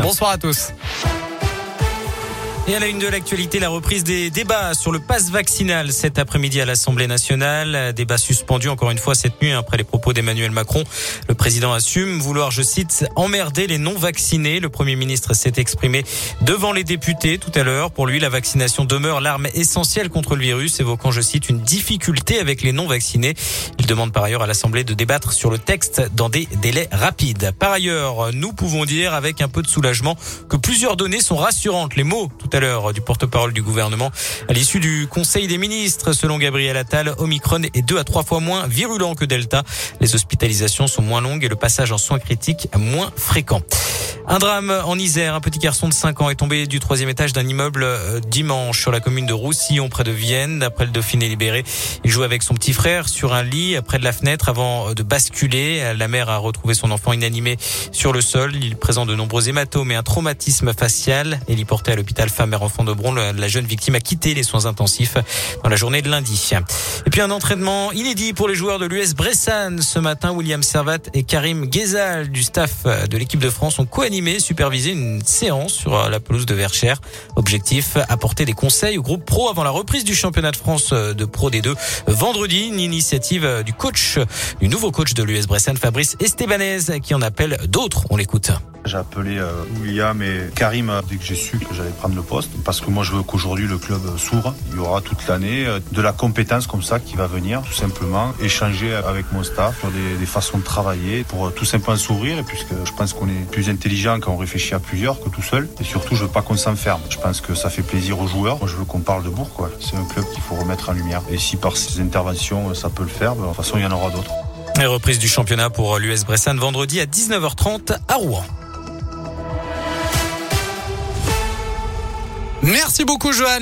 Bonsoir à tous. Et à la une de l'actualité, la reprise des débats sur le pass vaccinal cet après-midi à l'Assemblée nationale. Débat suspendu encore une fois cette nuit après les propos d'Emmanuel Macron. Le président assume vouloir, je cite, emmerder les non-vaccinés. Le Premier ministre s'est exprimé devant les députés tout à l'heure. Pour lui, la vaccination demeure l'arme essentielle contre le virus, évoquant, je cite, une difficulté avec les non-vaccinés. Il demande par ailleurs à l'Assemblée de débattre sur le texte dans des délais rapides. Par ailleurs, nous pouvons dire avec un peu de soulagement que plusieurs données sont rassurantes. Les mots à l'heure du porte-parole du gouvernement. À l'issue du Conseil des ministres, selon Gabriel Attal, Omicron est deux à trois fois moins virulent que Delta. Les hospitalisations sont moins longues et le passage en soins critiques moins fréquent. Un drame en Isère. Un petit garçon de 5 ans est tombé du troisième étage d'un immeuble euh, dimanche sur la commune de Roussillon près de Vienne. Après le Dauphiné libéré, il jouait avec son petit frère sur un lit près de la fenêtre avant de basculer. La mère a retrouvé son enfant inanimé sur le sol. Il présente de nombreux hématomes et un traumatisme facial. Elle y porté à l'hôpital femme enfant de Bron. La jeune victime a quitté les soins intensifs dans la journée de lundi. Et puis un entraînement inédit pour les joueurs de l'US Bressan. Ce matin, William Servat et Karim Ghezal du staff de l'équipe de France ont co-animé, supervisé une séance sur la pelouse de Verchères. Objectif, apporter des conseils au groupe pro avant la reprise du championnat de France de Pro D2 vendredi. Une initiative du coach, du nouveau coach de l'US Bressan, Fabrice Estebanez, qui en appelle d'autres. On l'écoute. J'ai appelé euh, William et Karim dès que j'ai su que j'allais prendre le poste parce que moi je veux qu'aujourd'hui le club s'ouvre. Il y aura toute l'année euh, de la compétence comme ça qui va venir tout simplement échanger avec mon staff sur des, des façons de travailler pour euh, tout simplement s'ouvrir puisque je pense qu'on est plus intelligent quand on réfléchit à plusieurs que tout seul et surtout je veux pas qu'on s'enferme. Je pense que ça fait plaisir aux joueurs. Moi je veux qu'on parle de Bourg quoi. C'est un club qu'il faut remettre en lumière et si par ces interventions ça peut le faire, ben, de toute façon il y en aura d'autres. Et reprise du championnat pour l'US Bressan vendredi à 19h30 à Rouen. Merci beaucoup Johan.